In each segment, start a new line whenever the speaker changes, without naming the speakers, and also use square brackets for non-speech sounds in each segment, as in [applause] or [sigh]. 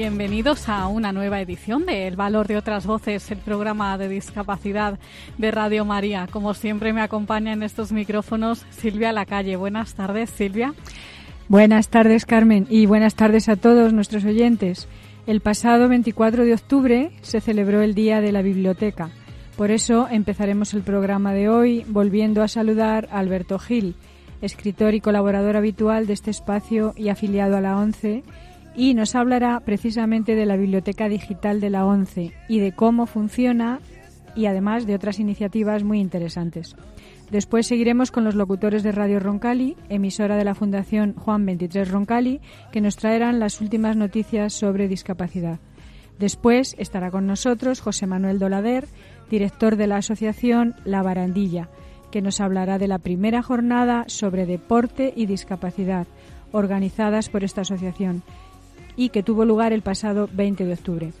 Bienvenidos a una nueva edición de El Valor de otras Voces, el programa de discapacidad de Radio María. Como siempre me acompaña en estos micrófonos Silvia Lacalle. Buenas tardes, Silvia.
Buenas tardes, Carmen, y buenas tardes a todos nuestros oyentes. El pasado 24 de octubre se celebró el Día de la Biblioteca. Por eso empezaremos el programa de hoy volviendo a saludar a Alberto Gil, escritor y colaborador habitual de este espacio y afiliado a la ONCE, y nos hablará precisamente de la Biblioteca Digital de la ONCE y de cómo funciona y además de otras iniciativas muy interesantes. Después seguiremos con los locutores de Radio Roncali, emisora de la Fundación Juan 23 Roncali, que nos traerán las últimas noticias sobre discapacidad. Después estará con nosotros José Manuel Dolader, director de la asociación La Barandilla, que nos hablará de la primera jornada sobre deporte y discapacidad organizadas por esta asociación y que tuvo lugar el pasado 20 de octubre.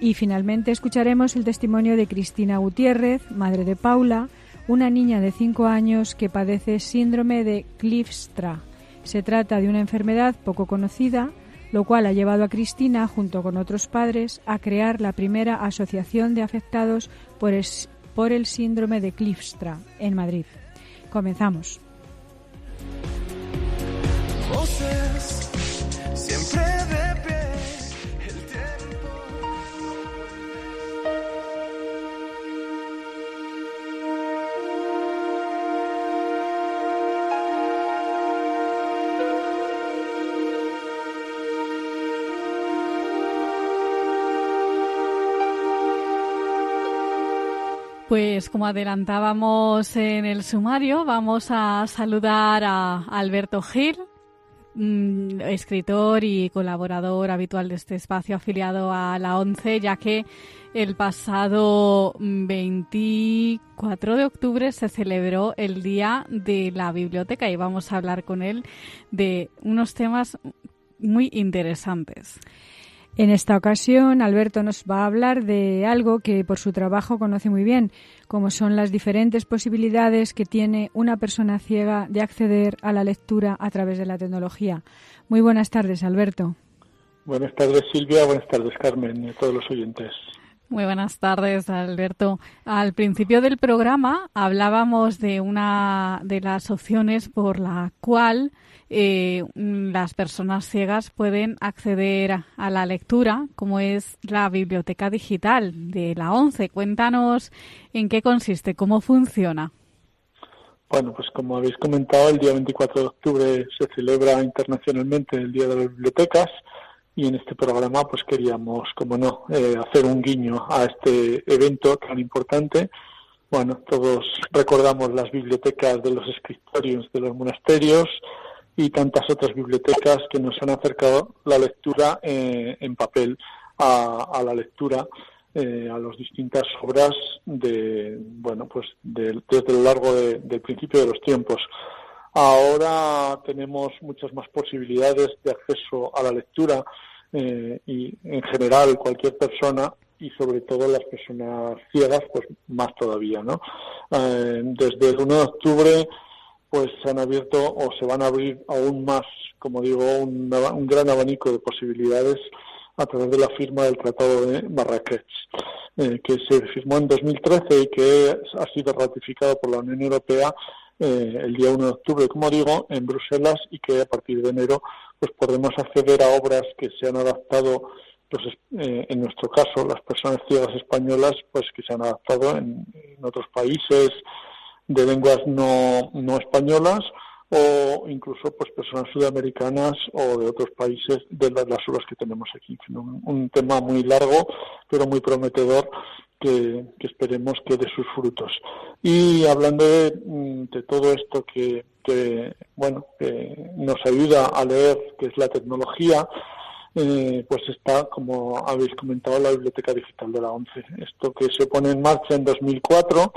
Y finalmente escucharemos el testimonio de Cristina Gutiérrez, madre de Paula, una niña de 5 años que padece síndrome de Cliffstra. Se trata de una enfermedad poco conocida, lo cual ha llevado a Cristina, junto con otros padres, a crear la primera asociación de afectados por el, síndrome de Cliffstra en Madrid. Comenzamos.
Pues como adelantábamos en el sumario, vamos a saludar a Alberto Gil, mm, escritor y colaborador habitual de este espacio afiliado a la ONCE, ya que el pasado 24 de octubre se celebró el Día de la Biblioteca y vamos a hablar con él de unos temas muy interesantes.
En esta ocasión, Alberto nos va a hablar de algo que por su trabajo conoce muy bien, como son las diferentes posibilidades que tiene una persona ciega de acceder a la lectura a través de la tecnología. Muy buenas tardes, Alberto.
Buenas tardes, Silvia. Buenas tardes, Carmen, y a todos los oyentes.
Muy buenas tardes, Alberto. Al principio del programa hablábamos de una de las opciones por la cual eh, las personas ciegas pueden acceder a la lectura, como es la biblioteca digital de la ONCE. Cuéntanos en qué consiste, cómo funciona.
Bueno, pues como habéis comentado, el día 24 de octubre se celebra internacionalmente el Día de las Bibliotecas y en este programa pues queríamos, como no, eh, hacer un guiño a este evento tan importante. Bueno, todos recordamos las bibliotecas de los escritorios de los monasterios y tantas otras bibliotecas que nos han acercado la lectura eh, en papel a, la lectura eh, a las distintas obras de bueno pues de, desde lo largo de, del principio de los tiempos ahora tenemos muchas más posibilidades de acceso a la lectura eh, y en general cualquier persona y sobre todo las personas ciegas pues más todavía no Eh, desde el 1 de octubre pues se han abierto o se van a abrir aún más, como digo, un, un, gran abanico de posibilidades a través de la firma del Tratado de Marrakech, eh, que se firmó en 2013 y que ha sido ratificado por la Unión Europea eh, el día 1 de octubre, como digo, en Bruselas y que a partir de enero pues podremos acceder a obras que se han adaptado pues, eh, en nuestro caso, las personas ciegas españolas, pues que se han adaptado en, otros países, de lenguas no, no españolas o incluso pues personas sudamericanas o de otros países de las, obras que tenemos aquí. Un, tema muy largo pero muy prometedor que, esperemos que dé sus frutos. Y hablando de, de todo esto que, que, bueno que nos ayuda a leer, que es la tecnología, eh, pues está, como habéis comentado, la Biblioteca Digital de la ONCE. Esto que se pone en marcha en 2004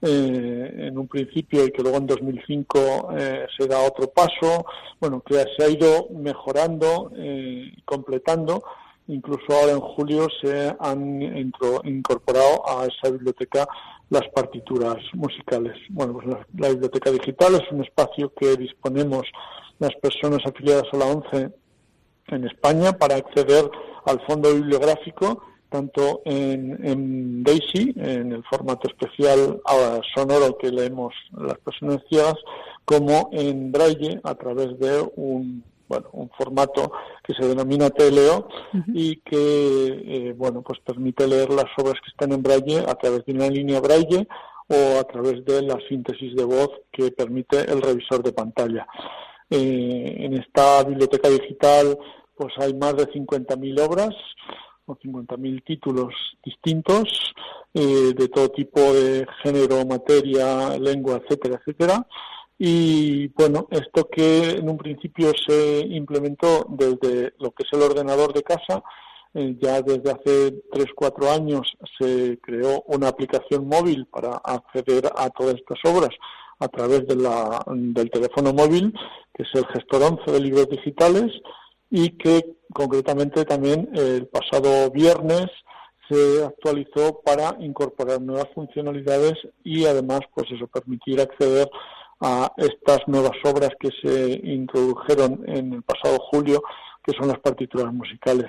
eh, en un principio y que luego en 2005 eh, se da otro paso, bueno, que se ha ido mejorando eh, y completando. Incluso ahora en julio se han incorporado a esa biblioteca las partituras musicales. Bueno, pues la, biblioteca digital es un espacio que disponemos las personas afiliadas a la ONCE en España para acceder al fondo bibliográfico tanto en, Daisy, en el formato especial sonoro que leemos las personas ciegas, como en Braille a través de un bueno un formato que se denomina TLO y que eh, bueno pues permite leer las obras que están en Braille a través de una línea Braille o a través de la síntesis de voz que permite el revisor de pantalla. Eh, en esta biblioteca digital pues hay más de 50.000 obras o 50.000 títulos distintos eh, de todo tipo de género, materia, lengua, etcétera, etcétera. Y bueno, esto que en un principio se implementó desde lo que es el ordenador de casa, eh, ya desde hace 3-4 años se creó una aplicación móvil para acceder a todas estas obras a través de la, del teléfono móvil, que es el gestor 11 de libros digitales, y que concretamente también el pasado viernes se actualizó para incorporar nuevas funcionalidades y además pues eso permitir acceder estas nuevas obras que se introdujeron en el pasado julio que son las partituras musicales.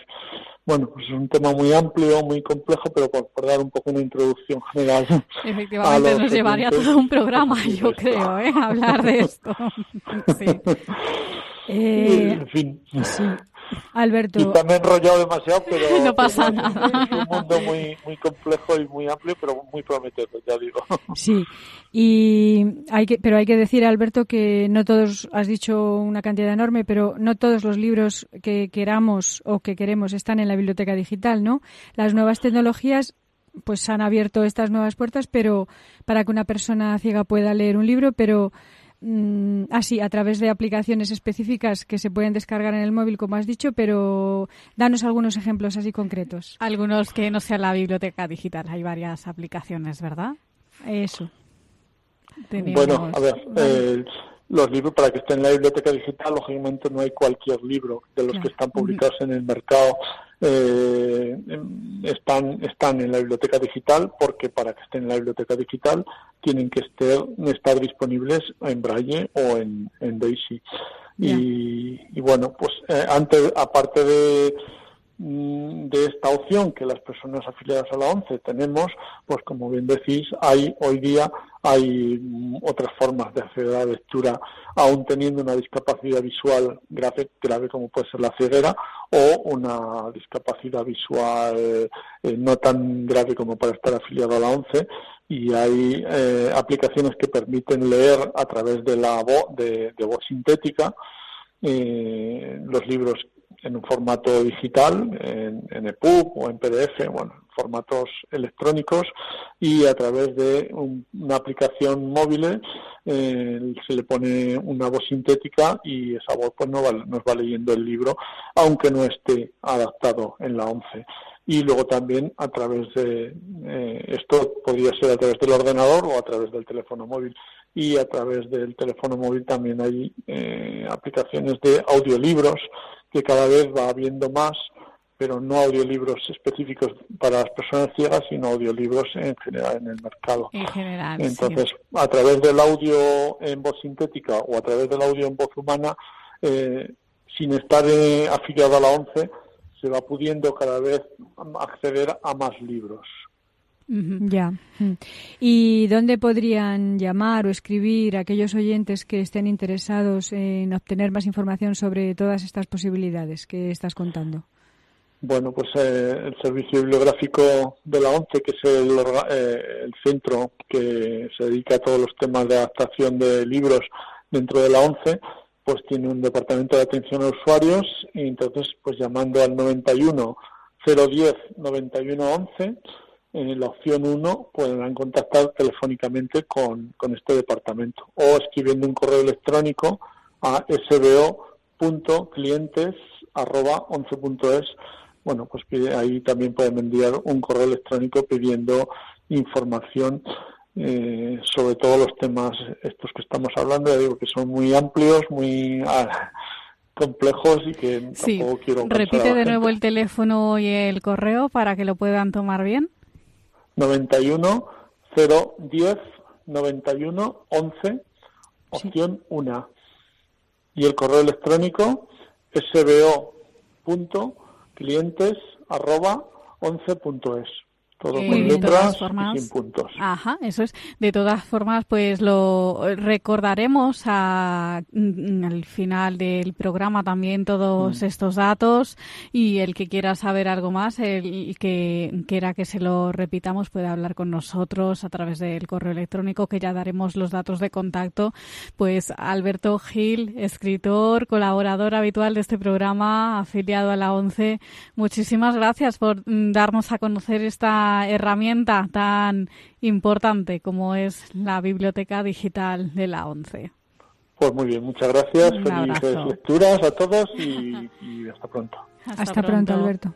Bueno, pues es un tema muy amplio, muy complejo, pero por, dar un poco una introducción general. [laughs]
Efectivamente, nos llevaría todo un programa, yo creo, ¿eh? [laughs] hablar de esto. [laughs] sí.
Eh, en fin.
Sí. Alberto.
Quizá me he enrollado demasiado, pero. [laughs]
no pasa nada.
Es un mundo muy, muy complejo y muy amplio, pero muy prometedor, ya digo. [laughs]
Sí. Y hay que, pero hay que decir, Alberto, que no todos, has dicho una cantidad enorme, pero no todos los libros que queramos o que queremos están en la biblioteca digital, ¿no? Las nuevas tecnologías pues han abierto estas nuevas puertas, pero para que una persona ciega pueda leer un libro, pero Mm, así, a través de aplicaciones específicas que se pueden descargar en el móvil, como has dicho, pero danos algunos ejemplos así concretos.
Algunos que no sea la biblioteca digital. Hay varias aplicaciones, ¿verdad?
Eso.
Bueno, a ver, eh, los libros para que estén en la biblioteca digital, lógicamente no hay cualquier libro de los que están publicados en el mercado eh, están, están en la biblioteca digital porque para que estén en la biblioteca digital tienen que estar, estar disponibles en Braille o en, en Daisy. Y, bueno, pues eh, antes, aparte de, de esta opción que las personas afiliadas a la ONCE tenemos, pues como bien decís, hay hoy día hay otras formas de acceder a la lectura, aún teniendo una discapacidad visual grave, grave como puede ser la ceguera, o una discapacidad visual eh, no tan grave como para estar afiliado a la ONCE. Y hay eh, aplicaciones que permiten leer a través de la voz, de, voz sintética eh, los libros en un formato digital, en, en EPUB o en PDF, bueno, formatos electrónicos y a través de una aplicación móvil eh, se le pone una voz sintética y esa voz pues nos va, nos va leyendo el libro aunque no esté adaptado en la 11 y luego también a través de eh, esto podría ser a través del ordenador o a través del teléfono móvil. Y a través del teléfono móvil también hay eh, aplicaciones de audiolibros que cada vez va habiendo más pero no audiolibros específicos para las personas ciegas, sino audiolibros en general en el mercado.
En general.
Entonces, a través del audio en voz sintética o a través del audio en voz humana, eh, sin estar eh, afiliado a la ONCE, se va pudiendo cada vez acceder a más libros.
Ya. ¿Y dónde podrían llamar o escribir aquellos oyentes que estén interesados en obtener más información sobre todas estas posibilidades que estás contando?
Bueno, pues eh, el Servicio Bibliográfico de la ONCE, que es eh, el, centro que se dedica a todos los temas de adaptación de libros dentro de la ONCE, pues tiene un departamento de atención a usuarios y entonces pues llamando al 91 010 91 11 en la opción 1 podrán contactar telefónicamente con, con este departamento o escribiendo un correo electrónico a sbo.clientes.11.es bueno, pues ahí también pueden enviar un correo electrónico pidiendo información eh, sobre todo los temas estos que estamos hablando, ya digo que son muy amplios, muy ah, complejos y que
Sí,
tampoco quiero
repite de nuevo el teléfono y el correo para que lo puedan tomar bien.
91 010 91 11 opción 1 y el correo electrónico sbo.clientes arroba 11.es todo
Eh,
con
de todas
letras
formas-
y sin puntos
Ajá, eso es. De todas formas, pues lo recordaremos a- mm, al final del programa también todos estos datos y el que quiera saber algo más, el que quiera que se lo repitamos puede hablar con nosotros a través del correo electrónico que ya daremos los datos de contacto. Pues Alberto Gil, escritor, colaborador habitual de este programa, afiliado a la ONCE, muchísimas gracias por mm, darnos a conocer esta herramienta tan importante como es la biblioteca digital de la ONCE.
pues muy bien muchas gracias
Un
felices
abrazo.
lecturas a todos y, [laughs] y hasta pronto
Hasta, pronto, Alberto.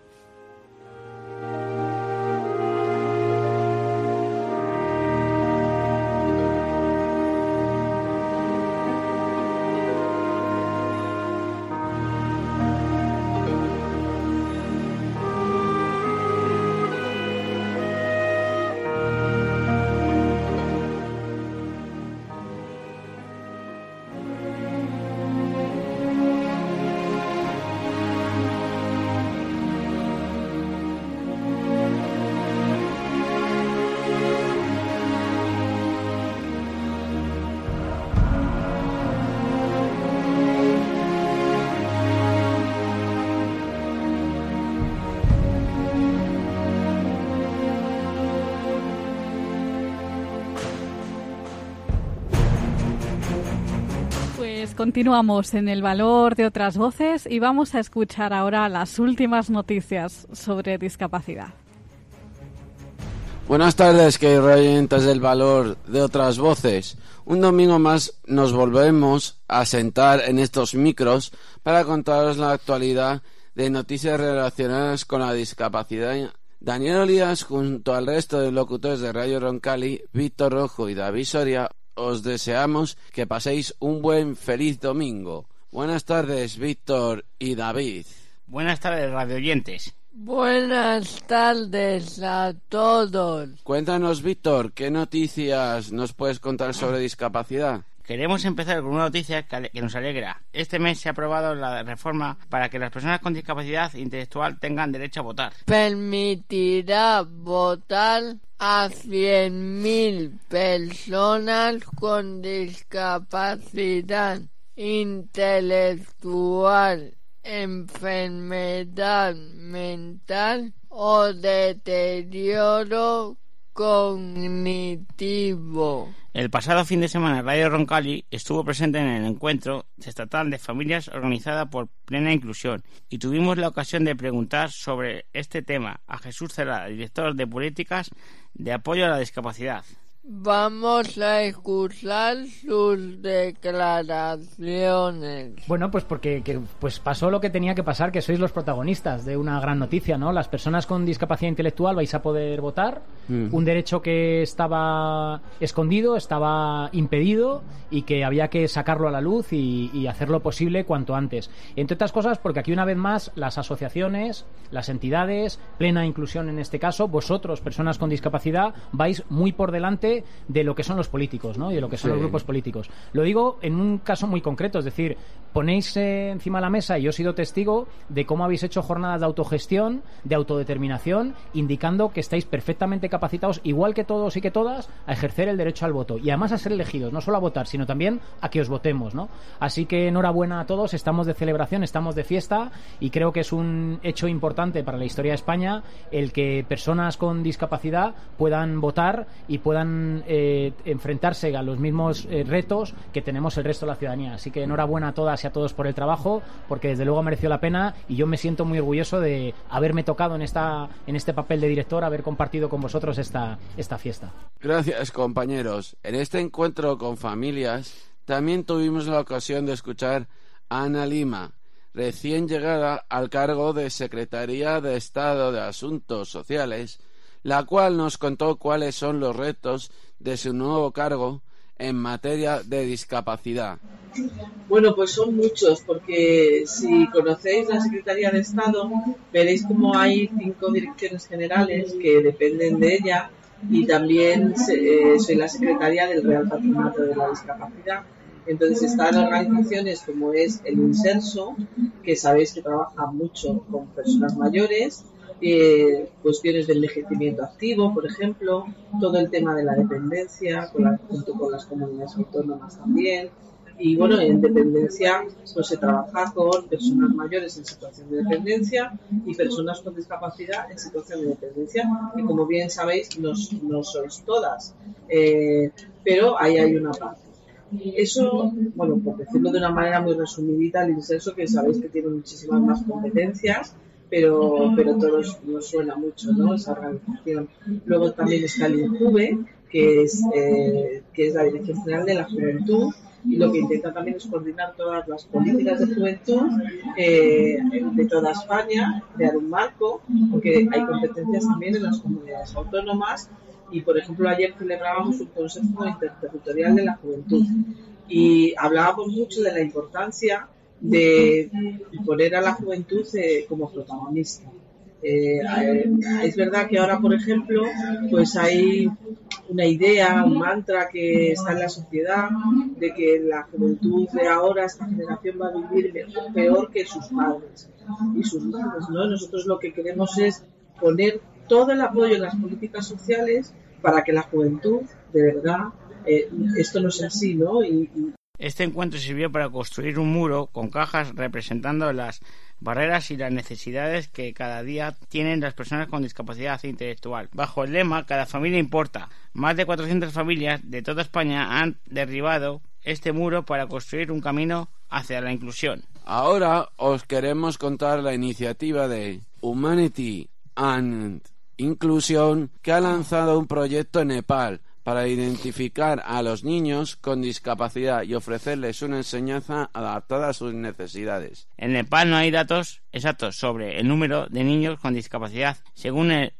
Pues continuamos en el valor de otras voces y vamos a escuchar ahora las últimas noticias sobre discapacidad.
Buenas tardes, que oyentes del valor de otras voces. Un domingo más nos volvemos a sentar en estos micros para contaros la actualidad de noticias relacionadas con la discapacidad. Daniel Olías, junto al resto de locutores de Radio Roncali, Víctor Rojo y David Soria, os deseamos que paséis un buen feliz domingo. Buenas tardes, Víctor y David.
Buenas tardes, radioyentes.
Buenas tardes a todos.
Cuéntanos, Víctor, ¿qué noticias nos puedes contar sobre discapacidad?
Queremos empezar con una noticia que nos alegra. Este mes se ha aprobado la reforma para que las personas con discapacidad intelectual tengan derecho a votar.
Permitirá votar a 100.000 personas con discapacidad intelectual, enfermedad mental o deterioro cognitivo.
El pasado fin de semana Radio Roncali estuvo presente en el encuentro estatal de familias organizada por Plena Inclusión y tuvimos la ocasión de preguntar sobre este tema a Jesús Cerrada, director de políticas de apoyo a la discapacidad.
Vamos a escuchar sus declaraciones.
Bueno, pues porque que, pues pasó lo que tenía que pasar, que sois los protagonistas de una gran noticia, ¿no? Las personas con discapacidad intelectual vais a poder votar,
Mm.
un derecho que estaba escondido, estaba impedido y que había que sacarlo a la luz y, y hacerlo posible cuanto antes. Entre otras cosas, porque aquí una vez más las asociaciones, las entidades, plena inclusión en este caso, vosotros, personas con discapacidad, vais muy por delante de lo que son los políticos, ¿no? Y de lo que son
Sí.
los grupos políticos. Lo digo en un caso muy concreto, es decir, ponéis eh, encima de la mesa, y yo he sido testigo de cómo habéis hecho jornadas de autogestión, de autodeterminación, indicando que estáis perfectamente capacitados, igual que todos y que todas, a ejercer el derecho al voto y además a ser elegidos, no solo a votar, sino también a que os votemos, ¿no? Así que enhorabuena a todos, estamos de celebración, estamos de fiesta y creo que es un hecho importante para la historia de España el que personas con discapacidad puedan votar y puedan eh, enfrentarse a los mismos eh, retos que tenemos el resto de la ciudadanía. Así que enhorabuena a todas y a todos por el trabajo, porque desde luego mereció la pena y yo me siento muy orgulloso de haberme tocado en esta en este papel de director, haber compartido con vosotros esta esta fiesta.
Gracias, compañeros. En este encuentro con familias también tuvimos la ocasión de escuchar a Ana Lima, recién llegada al cargo de Secretaría de Estado de Asuntos Sociales, la cual nos contó cuáles son los retos de su nuevo cargo en materia de discapacidad.
Bueno, pues son muchos, porque si conocéis la Secretaría de Estado, veréis como hay cinco direcciones generales que dependen de ella y también eh, soy la secretaria del Real Patronato de la Discapacidad. Entonces están organizaciones como es el Inserso, que sabéis que trabaja mucho con personas mayores, eh, cuestiones de envejecimiento activo, por ejemplo, todo el tema de la dependencia, junto con las comunidades autónomas también. Y bueno, en dependencia pues se trabaja con personas mayores en situación de dependencia y personas con discapacidad en situación de dependencia, que como bien sabéis no, no sois todas, eh, pero ahí hay una parte. Eso, bueno, por decirlo de una manera muy resumidita, el inserso que sabéis que tiene muchísimas más competencias, pero, pero todos nos suena mucho, ¿no? Esa organización. Luego también está el INJUVE, que es, eh, que es la Dirección General de la Juventud, y lo que intenta también es coordinar todas las políticas de juventud eh, de toda España, crear un marco, porque hay competencias también en las comunidades autónomas y por ejemplo ayer celebrábamos un Consejo Interterritorial de la Juventud y hablábamos mucho de la importancia de poner a la juventud eh, como protagonista. Eh, es verdad que ahora, por ejemplo, pues hay una idea, un mantra que está en la sociedad de que la juventud de ahora, esta generación va a vivir peor que sus padres y sus madres, ¿no? Nosotros lo que queremos es poner todo el apoyo en las políticas sociales para que la juventud, de verdad, eh, esto no sea así, ¿no?
Este encuentro sirvió para construir un muro con cajas representando las barreras y las necesidades que cada día tienen las personas con discapacidad intelectual. Bajo el lema Cada familia importa, más de 400 familias de toda España han derribado este muro para construir un camino hacia la inclusión.
Ahora os queremos contar la iniciativa de Humanity and Inclusión que ha lanzado un proyecto en Nepal para identificar a los niños con discapacidad y ofrecerles una enseñanza adaptada a sus necesidades.
En Nepal no hay datos exactos sobre el número de niños con discapacidad. Según el,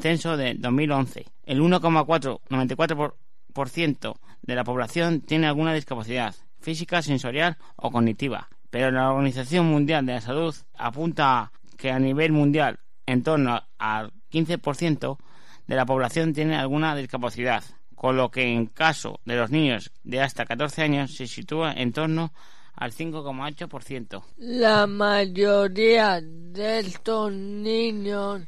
censo de 2011, el 1,494% de la población tiene alguna discapacidad física, sensorial o cognitiva. Pero la Organización Mundial de la Salud apunta que a nivel mundial en torno al 15% de la población tiene alguna discapacidad con lo que en caso de los niños de hasta 14 años se sitúa en torno al 5,8%.
La mayoría de estos niños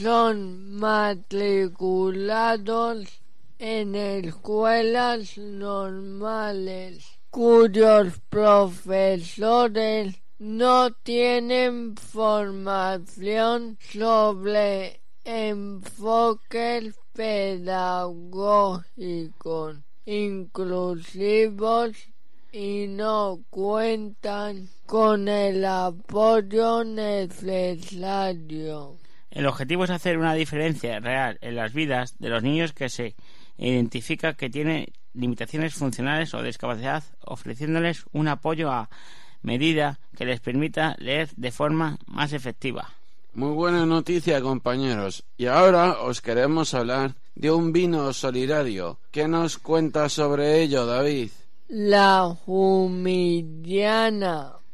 son matriculados en escuelas normales cuyos profesores no tienen formación sobre enfoques pedagógicos inclusivos y no cuentan con el apoyo necesario.
El objetivo es hacer una diferencia real en las vidas de los niños que se identifica que tienen limitaciones funcionales o discapacidad, ofreciéndoles un apoyo a medida que les permita leer de forma más efectiva.
Muy buena noticia, compañeros. Y ahora os queremos hablar de un vino solidario. ¿Qué nos cuenta sobre ello, David?
La humillana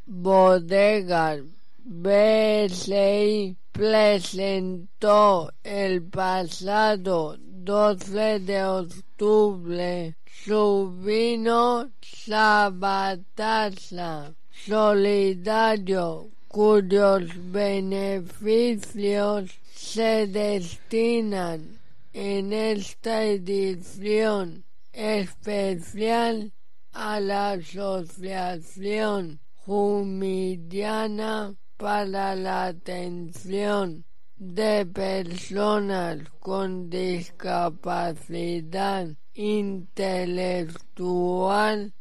bodega BSI presentó el pasado 12 de octubre su vino Sabatasa solidario cuyos beneficios se destinan en esta edición especial a la Asociación Jumidiana para la Atención de Personas con Discapacidad Intelectual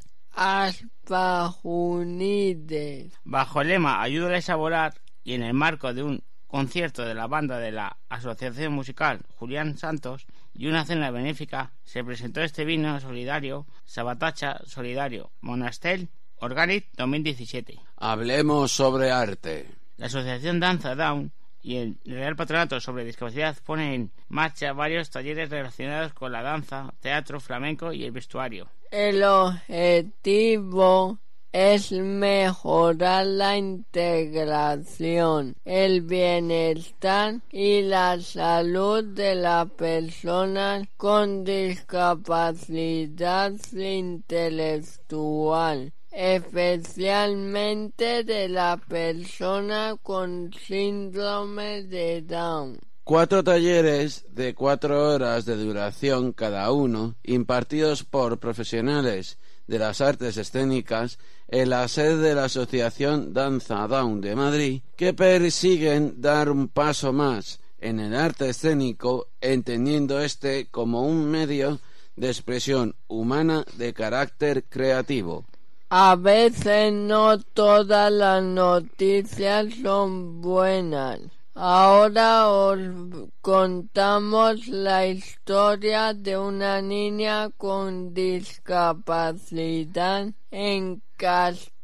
Bajo el lema Ayúdales a volar y en el marco de un concierto de la banda de la Asociación Musical Julián Santos y una cena benéfica se presentó este vino solidario Sabatacha Solidario Monastel Organic 2017.
Hablemos sobre arte.
La Asociación Danza Down y el Real Patronato sobre Discapacidad pone en marcha varios talleres relacionados con la danza, teatro, flamenco y el vestuario.
El objetivo es mejorar la integración, el bienestar y la salud de las personas con discapacidad intelectual, especialmente de la persona con síndrome de Down.
Cuatro talleres de cuatro horas de duración cada uno, impartidos por profesionales de las artes escénicas en la sede de la Asociación Danza Down de Madrid, que persiguen dar un paso más en el arte escénico, entendiendo este como un medio de expresión humana de carácter creativo.
A veces no todas las noticias son buenas. Ahora os contamos la historia de una niña con discapacidad en Castellón,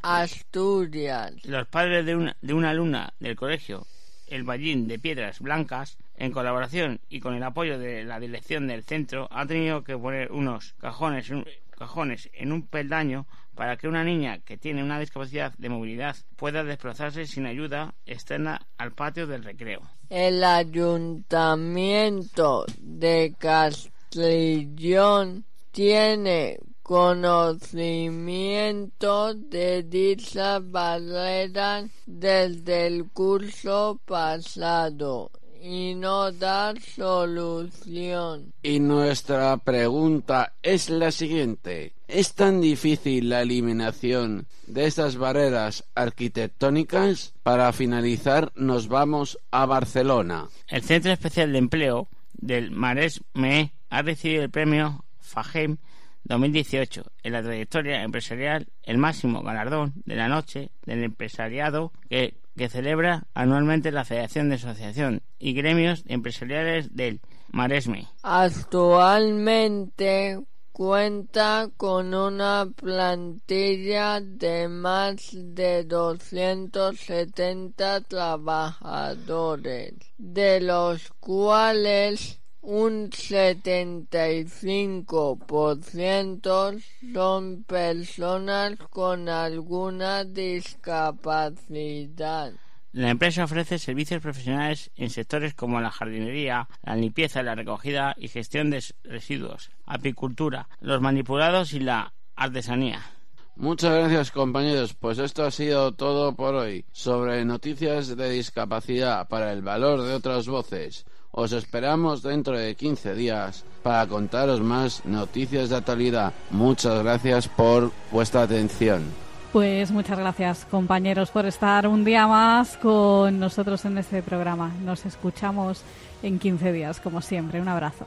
Asturias.
Los padres de una, de una alumna del colegio El Ballín de Piedras Blancas, en colaboración y con el apoyo de la dirección del centro, han tenido que poner unos cajones, cajones en un peldaño para que una niña que tiene una discapacidad de movilidad pueda desplazarse sin ayuda externa al patio del recreo.
El ayuntamiento de Castellón tiene conocimiento de dichas barreras desde el curso pasado y no da solución.
Y nuestra pregunta es la siguiente. ¿Es tan difícil la eliminación de estas barreras arquitectónicas? Para finalizar, nos vamos a Barcelona.
El Centro Especial de Empleo del Maresme ha recibido el premio FAGEM 2018 en la trayectoria empresarial, el máximo galardón de la noche del empresariado que, que celebra anualmente la Federación de Asociación y Gremios Empresariales del Maresme.
Actualmente cuenta con una plantilla de más de 270 trabajadores, de los cuales un 75% son personas con alguna discapacidad.
La empresa ofrece servicios profesionales en sectores como la jardinería, la limpieza, la recogida y gestión de residuos, apicultura, los manipulados y la artesanía.
Muchas gracias compañeros, pues esto ha sido todo por hoy sobre noticias de discapacidad para el valor de otras voces. Os esperamos dentro de 15 días para contaros más noticias de actualidad. Muchas gracias por vuestra atención.
Pues muchas gracias, compañeros, por estar un día más con nosotros en este programa. Nos escuchamos en 15 días, como siempre. Un abrazo.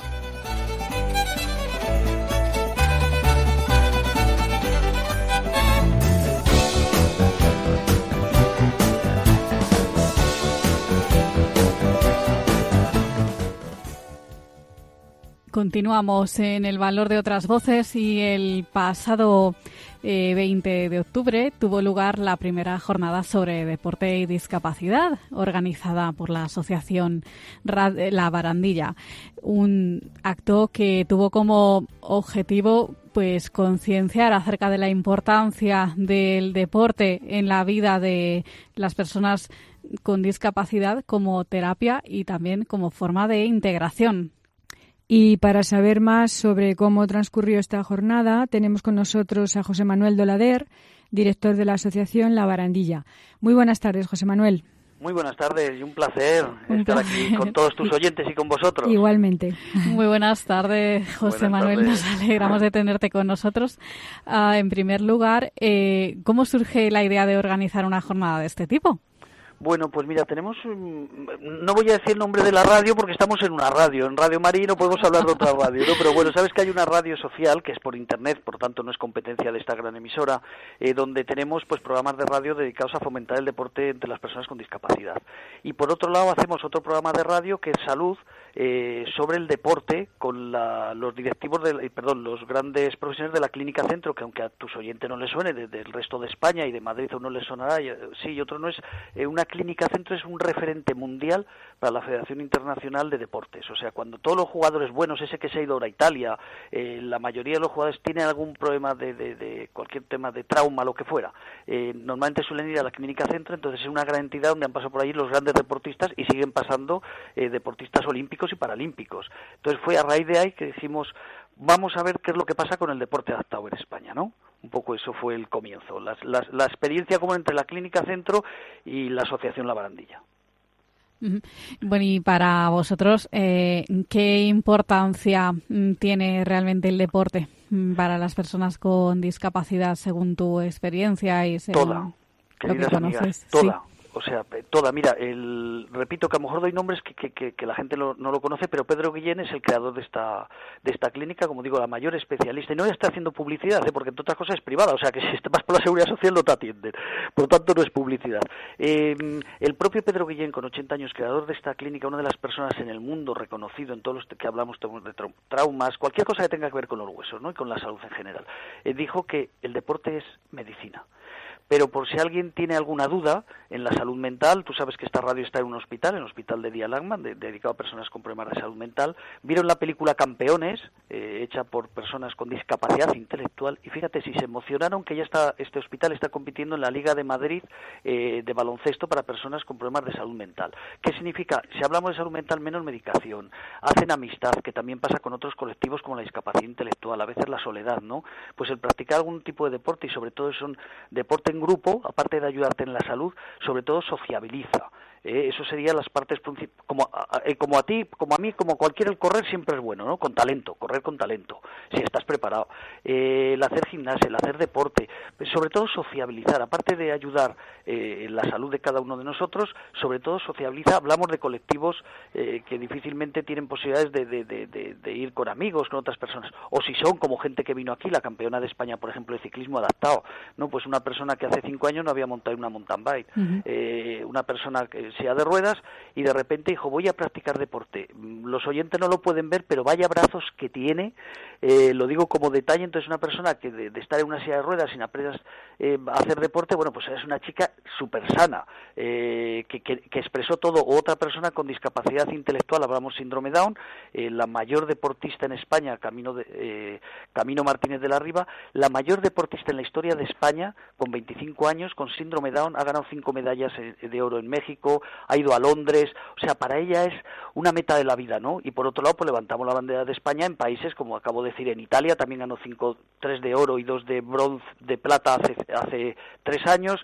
Continuamos en el valor de otras voces y el pasado eh, 20 de octubre tuvo lugar la primera jornada sobre deporte y discapacidad organizada por la Asociación Ra- La Barandilla. Un acto que tuvo como objetivo pues concienciar acerca de la importancia del deporte en la vida de las personas con discapacidad como terapia y también como forma de integración.
Y para saber más sobre cómo transcurrió esta jornada, tenemos con nosotros a José Manuel Dolader, director de la Asociación La Barandilla. Muy buenas tardes, José Manuel.
Muy buenas tardes y un placer
Un
estar
placer.
aquí con todos tus oyentes y con vosotros.
Igualmente.
Muy buenas tardes, José
Buenas
Manuel.
tardes.
Nos alegramos de tenerte con nosotros. Ah, en primer lugar, eh, ¿cómo surge la idea de organizar una jornada de este tipo?
Bueno, pues mira, tenemos, no voy a decir el nombre de la radio porque estamos en una radio, en Radio María no podemos hablar de otra radio, ¿no? Pero bueno, sabes que hay una radio social que es por internet, por tanto no es competencia de esta gran emisora, eh, donde tenemos pues programas de radio dedicados a fomentar el deporte entre las personas con discapacidad. Y por otro lado hacemos otro programa de radio que es Salud, eh, sobre el deporte con los directivos, de, perdón, los grandes profesionales de la Clínica Centro, que aunque a tus oyentes no les suene, del resto de España y de Madrid a uno les sonará, sí, y otro no es, eh, una Clínica Centro es un referente mundial para la Federación Internacional de Deportes. O sea, cuando todos los jugadores buenos, ese que se ha ido ahora a Italia, eh, la mayoría de los jugadores tienen algún problema de, de, cualquier tema de trauma, lo que fuera, normalmente suelen ir a la Clínica Centro, entonces es una gran entidad donde han pasado por allí los grandes deportistas y siguen pasando deportistas olímpicos y paralímpicos. Entonces fue a raíz de ahí que dijimos, vamos a ver qué es lo que pasa con el deporte adaptado en España, ¿no? Un poco eso fue el comienzo, la, experiencia como entre la Clínica Centro y la Asociación La Barandilla.
Bueno, y para vosotros, eh, ¿qué importancia mm, tiene realmente el deporte mm, para las personas con discapacidad según tu experiencia y según
toda, lo que conoces? toda o sea, toda, mira, el, repito que a lo mejor doy nombres que, que, la gente no, lo conoce, pero Pedro Guillén es el creador de esta, de esta clínica, como digo, la mayor especialista, y no está haciendo publicidad, ¿eh? porque entre otras cosas es privada, o sea que si estás por la seguridad social no te atienden, por lo tanto no es publicidad. Em, el propio Pedro Guillén, con 80 años, creador de esta clínica, una de las personas en el mundo reconocido en todos los que hablamos de traumas, cualquier cosa que tenga que ver con los huesos, ¿no? y con la salud en general, eh, dijo que el deporte es medicina pero por si alguien tiene alguna duda en la salud mental, tú sabes que esta radio está en un hospital, en el hospital de Dia Langman, dedicado a personas con problemas de salud mental. Vieron la película Campeones, eh, hecha por personas con discapacidad intelectual, y fíjate, si se emocionaron que ya está, este hospital está compitiendo en la Liga de Madrid eh, de baloncesto para personas con problemas de salud mental. ¿Qué significa? Si hablamos de salud mental, menos medicación, hacen amistad, que también pasa con otros colectivos como la discapacidad intelectual, a veces la soledad, ¿no? Pues el practicar algún tipo de deporte, y sobre todo es un grupo, aparte de ayudarte en la salud, sobre todo sociabiliza. Eh, eso serían las partes como a, eh, como a ti, como a mí, como cualquier el correr siempre es bueno, ¿no? Con talento, correr con talento, si estás preparado. Eh, el hacer gimnasia, el hacer deporte, sobre todo sociabilizar, aparte de ayudar en la salud de cada uno de nosotros, sobre todo sociabiliza. Hablamos de colectivos que difícilmente tienen posibilidades de, de, de, ir con amigos, con otras personas, o si son como gente que vino aquí, la campeona de España, por ejemplo, de ciclismo adaptado, no, pues una persona que hace cinco años no había montado una mountain bike, una persona que sea de ruedas y de repente dijo voy a practicar deporte. Los oyentes no lo pueden ver, pero vaya brazos que tiene, eh, lo digo como detalle, entonces una persona que de, estar en una silla de ruedas sin apenas eh, hacer deporte, bueno, pues es una chica súper sana, eh, que, que, expresó todo, otra persona con discapacidad intelectual, hablamos síndrome Down, la mayor deportista en España, Camino, de, Camino Martínez de la Riva, la mayor deportista en la historia de España, con 25 años, con síndrome Down, ha ganado cinco medallas de oro en México, ha ido a Londres, o sea, para ella es una meta de la vida, ¿no? Y por otro lado, pues levantamos la bandera de España en países, como acabo de decir, en Italia, también ganó cinco, tres de oro y dos de bronce, de plata hace, hace tres años.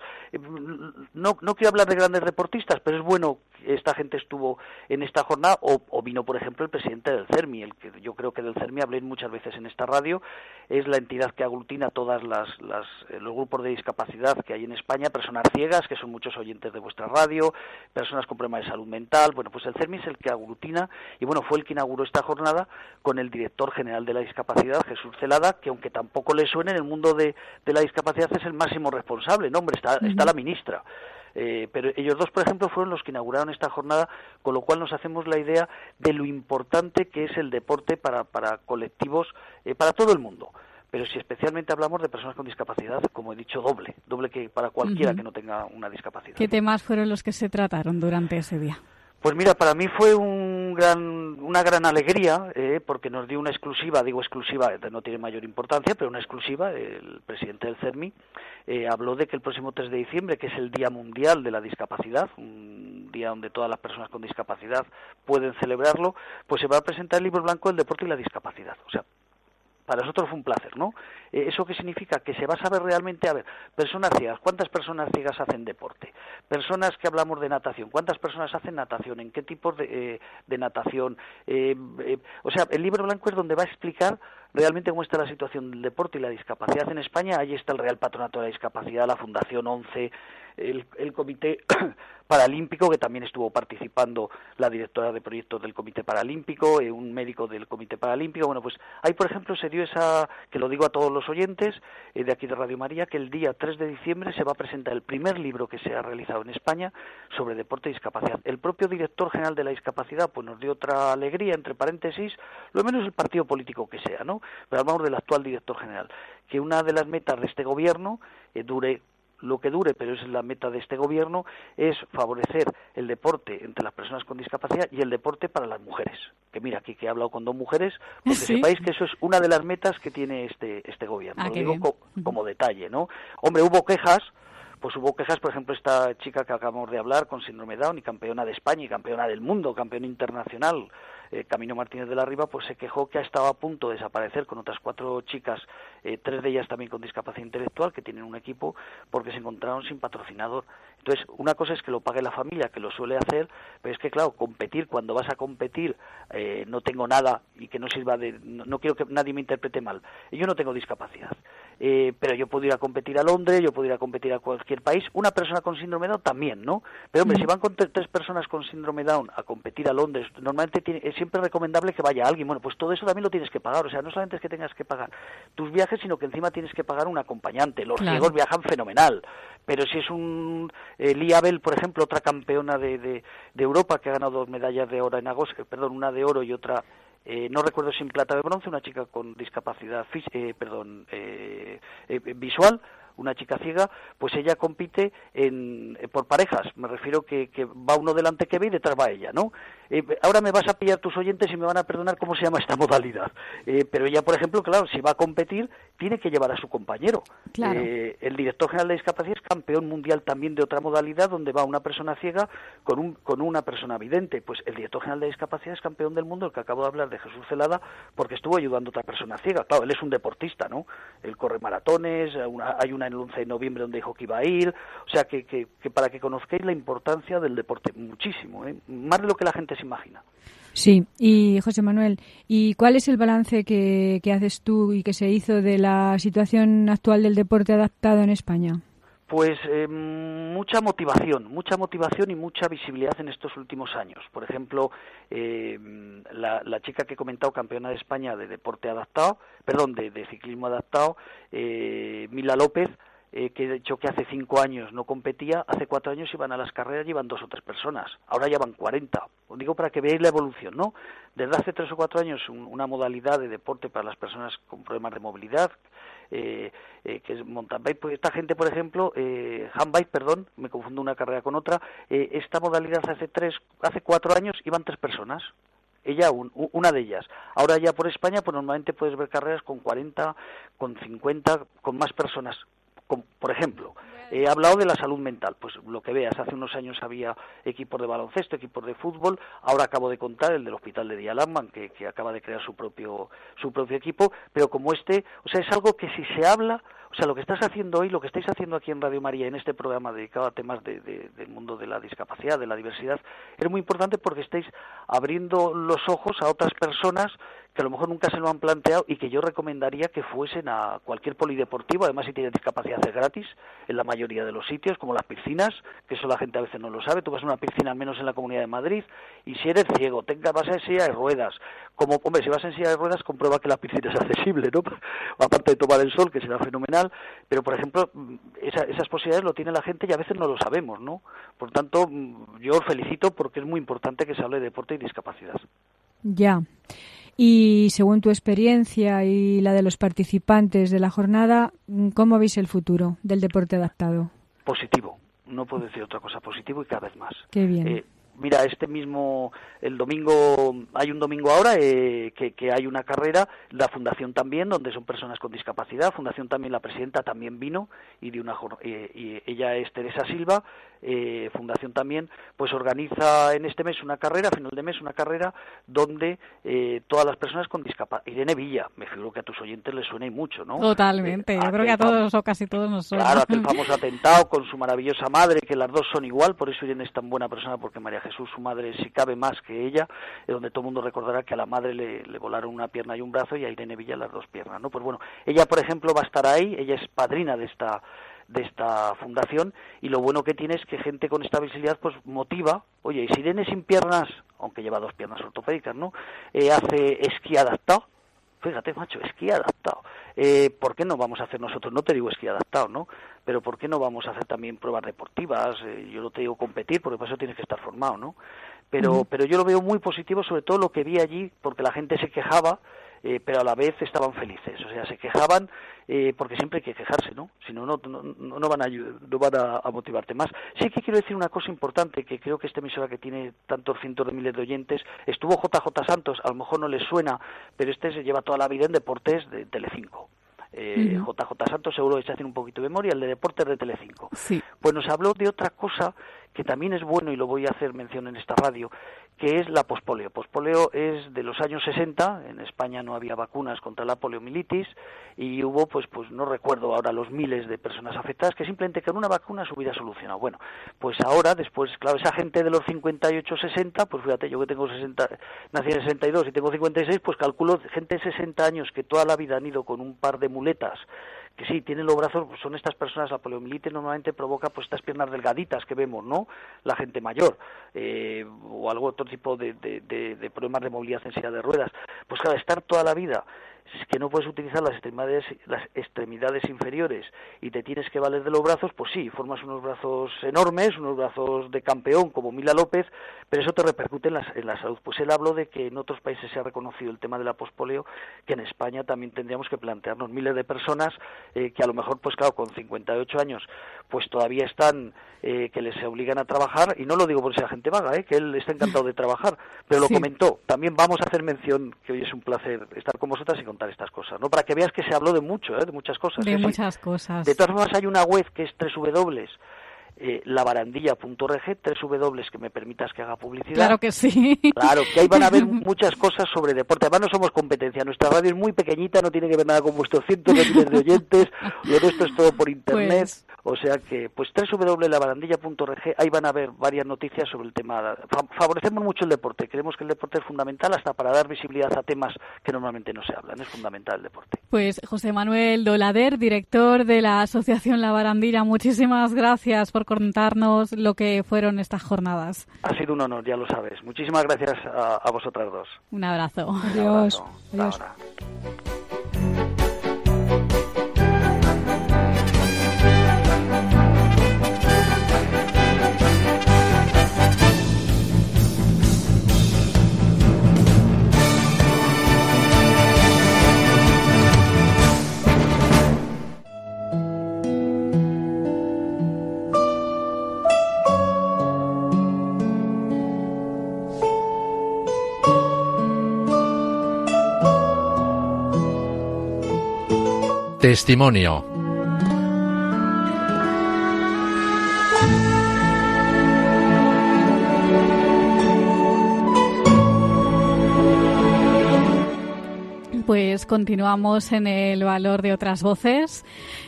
No, no quiero hablar de grandes deportistas, pero es bueno que esta gente estuvo en esta jornada, o, vino, por ejemplo, el presidente del CERMI, el que yo creo que del CERMI hablé muchas veces en esta radio, es la entidad que aglutina todas las, las los grupos de discapacidad que hay en España, personas ciegas, que son muchos oyentes de vuestra radio, personas con problemas de salud mental. Bueno, pues el CERMI es el que aglutina y bueno, fue el que inauguró esta jornada con el director general de la discapacidad, Jesús Celada, que aunque tampoco le suene en el mundo de, la discapacidad es el máximo responsable. No, hombre, está, está la ministra. Eh, pero ellos dos, por ejemplo, fueron los que inauguraron esta jornada, con lo cual nos hacemos la idea de lo importante que es el deporte para, para colectivos, eh, para todo el mundo pero si especialmente hablamos de personas con discapacidad, como he dicho, doble, doble que para cualquiera que no tenga una discapacidad.
¿Qué temas fueron los que se trataron durante ese día?
Pues mira, para mí fue un gran, una gran alegría, eh, porque nos dio una exclusiva, digo exclusiva, eh, no tiene mayor importancia, pero una exclusiva, el presidente del CERMI eh, habló de que el próximo 3 de diciembre, que es el Día Mundial de la Discapacidad, un día donde todas las personas con discapacidad pueden celebrarlo, pues se va a presentar el libro blanco del deporte y la discapacidad. O sea, para nosotros fue un placer, ¿no? Eh, ¿Eso qué significa? Que se va a saber realmente, a ver, personas ciegas, ¿cuántas personas ciegas hacen deporte? Personas que hablamos de natación, ¿cuántas personas hacen natación? ¿En qué tipos de, eh, natación? Eh, o sea, el libro blanco es donde va a explicar realmente cómo está la situación del deporte y la discapacidad en España, ahí está el Real Patronato de la Discapacidad, la Fundación 11, el, Comité [clears throat] Paralímpico, que también estuvo participando la directora de proyectos del Comité Paralímpico, eh, un médico del Comité Paralímpico. Bueno, pues ahí, por ejemplo, se dio esa, que lo digo a todos los oyentes eh, de aquí de Radio María, que el día 3 de diciembre se va a presentar el primer libro que se ha realizado en España sobre deporte y discapacidad. El propio director general de la discapacidad pues nos dio otra alegría, entre paréntesis, lo menos el partido político que sea, ¿no? Pero hablamos del actual director general, que una de las metas de este gobierno eh, dure lo que dure, pero es la meta de este gobierno, es favorecer el deporte entre las personas con discapacidad y el deporte para las mujeres. Que mira, aquí que he hablado con dos mujeres, porque sepáis que eso es una de las metas que tiene este, este gobierno.
Ah,
lo digo co- como detalle, ¿no? Hombre, hubo quejas, pues hubo quejas, por ejemplo, esta chica que acabamos de hablar con síndrome Down y campeona de España y campeona del mundo, campeona internacional, eh, Camino Martínez de la Riva, pues se quejó que ha estado a punto de desaparecer con otras cuatro chicas, eh, tres de ellas también con discapacidad intelectual, que tienen un equipo, porque se encontraron sin patrocinador. Entonces, una cosa es que lo pague la familia, que lo suele hacer, pero es que, claro, competir, cuando vas a competir, eh, no tengo nada y que no sirva de. No, no quiero que nadie me interprete mal. Yo no tengo discapacidad, eh, pero yo puedo ir a competir a Londres, yo puedo ir a competir a cualquier país. Una persona con síndrome Down también, ¿no? Pero, hombre, si van con tre- tres personas con síndrome Down a competir a Londres, normalmente tiene- es siempre recomendable que vaya alguien. Bueno, pues todo eso también lo tienes que pagar. O sea, no solamente es que tengas que pagar tus viajes, sino que encima tienes que pagar un acompañante. Los
Claro.
ciegos viajan fenomenal. Pero si es un eh, Lia Bell, por ejemplo, otra campeona de, de, de Europa que ha ganado dos medallas de oro en agosto, perdón, una de oro y otra eh, no recuerdo si en plata de bronce, una chica con discapacidad eh, perdón, eh, eh, visual, una chica ciega, pues ella compite en, eh, por parejas. Me refiero que, que va uno delante que ve y detrás va ella, ¿no? Eh, ahora me vas a pillar tus oyentes y me van a perdonar cómo se llama esta [laughs] modalidad. Eh, pero ella, por ejemplo, claro, si va a competir, tiene que llevar a su compañero.
Claro.
Eh, el director general de discapacidad es campeón mundial también de otra modalidad donde va una persona ciega con, un, con una persona vidente. Pues el director general de discapacidad es campeón del mundo, el que acabo de hablar de Jesús Celada, porque estuvo ayudando a otra persona ciega. Claro, él es un deportista, ¿no? Él corre maratones, una- hay una el 11 de noviembre donde dijo que iba a ir. O sea, que, que, que para que conozcáis la importancia del deporte, muchísimo, ¿eh? más de lo que la gente se imagina.
Sí, y José Manuel, ¿y cuál es el balance que, que haces tú y que se hizo de la situación actual del deporte adaptado en España?
Pues eh, mucha motivación, mucha motivación y mucha visibilidad en estos últimos años. Por ejemplo, eh, la, chica que he comentado, campeona de España de deporte adaptado, perdón, de, de ciclismo adaptado, eh, Mila López, eh, que he dicho que hace cinco años no competía, hace cuatro años iban a las carreras, llevan dos o tres personas, ahora ya van 40. Os digo para que veáis la evolución, ¿no? Desde hace tres o cuatro años un- una modalidad de deporte para las personas con problemas de movilidad, eh, eh, que es mountain bike. Pues esta gente, por ejemplo, eh, handbike, perdón, me confundo una carrera con otra, eh, esta modalidad hace tres, hace cuatro años iban tres personas. Ella, un- una de ellas. Ahora ya por España, pues normalmente puedes ver carreras con 40, con 50, con más personas. Por ejemplo, he hablado de la salud mental. Pues lo que veas, hace unos años había equipos de baloncesto, equipos de fútbol. Ahora acabo de contar el del hospital de Dialamban, que, que acaba de crear su propio, su propio equipo. Pero como este, o sea, es algo que si se habla, o sea, lo que estás haciendo hoy, lo que estáis haciendo aquí en Radio María, en este programa dedicado a temas de- de- del mundo de la discapacidad, de la diversidad, es muy importante porque estáis abriendo los ojos a otras personas que a lo mejor nunca se lo han planteado y que yo recomendaría que fuesen a cualquier polideportivo, además si tienen discapacidad es gratis en la mayoría de los sitios, como las piscinas, que eso la gente a veces no lo sabe, tú vas a una piscina al menos en la Comunidad de Madrid y si eres ciego, tenga, vas en silla de ruedas, como, hombre, si vas en silla de ruedas comprueba que la piscina es accesible, ¿no? [laughs] Aparte de tomar el sol, que será fenomenal, pero por ejemplo, mm, esa- esas posibilidades lo tiene la gente y a veces no lo sabemos, ¿no? Por tanto, mm, yo os felicito porque es muy importante que se hable de deporte y discapacidad.
Ya. Y según tu experiencia y la de los participantes de la jornada, ¿cómo veis el futuro del deporte adaptado?
Positivo, no puedo decir otra cosa, positivo y cada vez más.
Qué bien.
Eh, mira, este mismo, el domingo, hay un domingo ahora eh, que, que hay una carrera, la fundación también, donde son personas con discapacidad, fundación también, la presidenta también vino y de una eh, y ella es Teresa Silva, eh, fundación también, pues organiza en este mes una carrera, a final de mes una carrera donde eh, todas las personas con discapacidad, Irene Villa, me figuro que a tus oyentes les suena y mucho, ¿no?
Totalmente.
Eh,
Yo creo que a todos o casi todos nos suena.
Claro, aquel [laughs] famoso atentado con su maravillosa madre, que las dos son igual, por eso Irene es tan buena persona, porque María Jesús, su madre, si cabe más que ella, donde todo el mundo recordará que a la madre le, volaron una pierna y un brazo y a Irene Villa las dos piernas, ¿no? Pues bueno, ella, por ejemplo, va a estar ahí, ella es padrina de esta de esta fundación y lo bueno que tiene es que gente con esta visibilidad pues motiva, oye, y si Irene sin piernas, aunque lleva dos piernas ortopédicas, ¿no? Eh, hace esquí adaptado, fíjate, macho, esquí adaptado. Eh, ¿Por qué no vamos a hacer nosotros? No te digo esquí adaptado, ¿no? Pero ¿por qué no vamos a hacer también pruebas deportivas? Eh, yo no te digo competir, porque para eso tienes que estar formado, ¿no? Pero, uh -huh. pero yo lo veo muy positivo, sobre todo lo que vi allí, porque la gente se quejaba, eh, pero a la vez estaban felices. O sea, se quejaban eh, porque siempre hay que quejarse, ¿no? Si no, no, no, no van, a, no van a, a, motivarte más. Sí que quiero decir una cosa importante, que creo que esta emisora que tiene tantos cientos de miles de oyentes, estuvo JJ Santos, a lo mejor no les suena, pero este se lleva toda la vida en deportes de Telecinco. Eh, uh -huh. JJ Santos seguro que se hace un poquito de memoria, el de deportes de Telecinco.
Sí.
Pues nos habló de otra cosa que también es bueno y lo voy a hacer mención en esta radio, que es la pospolio. Pospolio es de los años 60, en España no había vacunas contra la poliomielitis y hubo, pues, pues no recuerdo ahora los miles de personas afectadas que simplemente con una vacuna se hubiera solucionado. Bueno, pues ahora, después, claro, esa gente de los 58, 60, pues fíjate, yo que tengo 60, nací en 62 y tengo 56, pues calculo gente de 60 años que toda la vida han ido con un par de muletas que sí, tienen los brazos, pues son estas personas, la poliomielitis normalmente provoca pues estas piernas delgaditas que vemos, ¿no? La gente mayor, eh, o algo otro tipo de, de, problemas de movilidad en de ruedas. Pues claro, estar toda la vida que no puedes utilizar las extremidades, las extremidades inferiores y te tienes que valer de los brazos, pues sí, formas unos brazos enormes, unos brazos de campeón como Mila López, pero eso te repercute en la, en la salud. Pues él habló de que en otros países se ha reconocido el tema de la pospolio, que en España también tendríamos que plantearnos miles de personas eh, que a lo mejor, pues claro, con 58 años, pues todavía están, eh, que les obligan a trabajar, y no lo digo por ser gente vaga, eh, que él está encantado de trabajar, pero lo sí. comentó. También vamos a hacer mención, que hoy es un placer estar con vosotras y contar estas cosas, ¿no? Para que veas que se habló de mucho, ¿eh? de muchas cosas.
De muchas sí. cosas.
De todas formas, hay una web que es www eh, labarandilla.org, tres W que me permitas que haga publicidad.
Claro que sí.
Claro, que ahí van a ver [laughs] muchas cosas sobre deporte. Además, no somos competencia. Nuestra radio es muy pequeñita, no tiene que ver nada con vuestros cientos de miles de oyentes. [laughs] Lo nuestro es todo por internet. Pues... O sea que, pues www.labarandilla.org, ahí van a ver varias noticias sobre el tema. Favorecemos mucho el deporte. Creemos que el deporte es fundamental hasta para dar visibilidad a temas que normalmente no se hablan. Es fundamental el deporte.
Pues José Manuel Dolader, director de la Asociación La Barandilla, muchísimas gracias por contarnos lo que fueron estas jornadas.
Ha sido un honor, ya lo sabes. Muchísimas gracias a, a vosotras dos.
Un abrazo.
Adiós.
Un abrazo.
Adiós.
Testimonio.
Pues continuamos en el valor de otras voces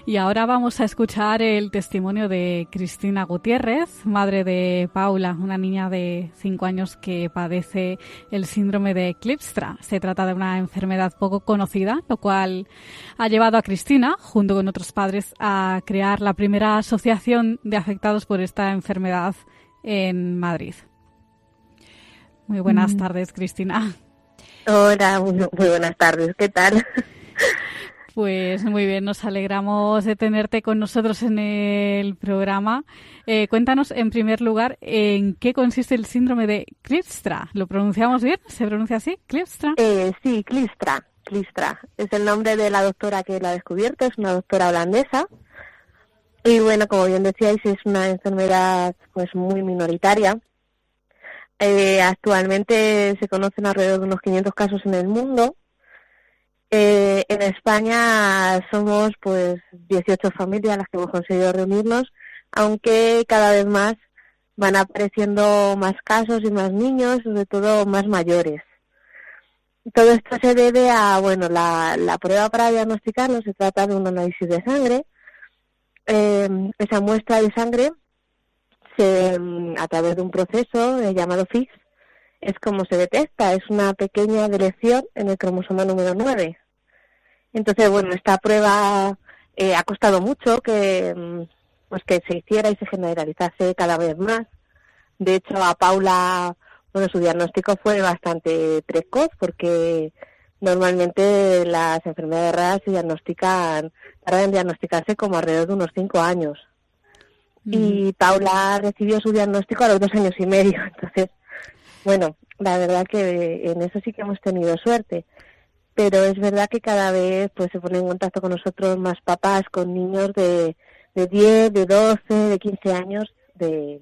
y ahora vamos a escuchar el testimonio de Cristina Gutiérrez, madre de Paula, una niña de 5 años que padece el síndrome de Klipstra. Se trata de una enfermedad poco conocida, lo cual ha llevado a Cristina, junto con otros padres, a crear la primera asociación de afectados por esta enfermedad en Madrid. Muy buenas mm. tardes, Cristina.
Hola, muy, muy buenas tardes, ¿qué tal? [laughs]
Pues muy bien, nos alegramos de tenerte con nosotros en el programa. Eh, cuéntanos, en primer lugar, en qué consiste el síndrome de Klipstra. ¿Lo pronunciamos bien? ¿Se pronuncia así?
Eh, sí. Klipstra. Es el nombre de la doctora que lo ha descubierto, es una doctora holandesa. Y bueno, como bien decíais, es una enfermedad pues muy minoritaria. Eh, actualmente se conocen alrededor de unos 500 casos en el mundo. Eh, en España somos pues 18 familias las que hemos conseguido reunirnos, aunque cada vez más van apareciendo más casos y más niños, sobre todo más mayores. Todo esto se debe a, bueno, la, la prueba para diagnosticarlo se trata de un análisis de sangre. Eh, esa muestra de sangre a través de un proceso eh, llamado FIX, es como se detecta, es una pequeña deleción en el cromosoma número 9. Entonces, bueno, esta prueba eh, ha costado mucho que, mm, pues que se hiciera y se generalizase cada vez más. De hecho, a Paula, bueno, su diagnóstico fue bastante precoz porque normalmente las enfermedades raras se diagnostican, tardan en diagnosticarse como alrededor de unos cinco años. Y Paula recibió su diagnóstico a los dos años y medio. [laughs] Entonces, bueno, la verdad que en eso sí que hemos tenido suerte. Pero es verdad que cada vez pues se ponen en contacto con nosotros más papás con niños de, de 10, de 12, de 15 años de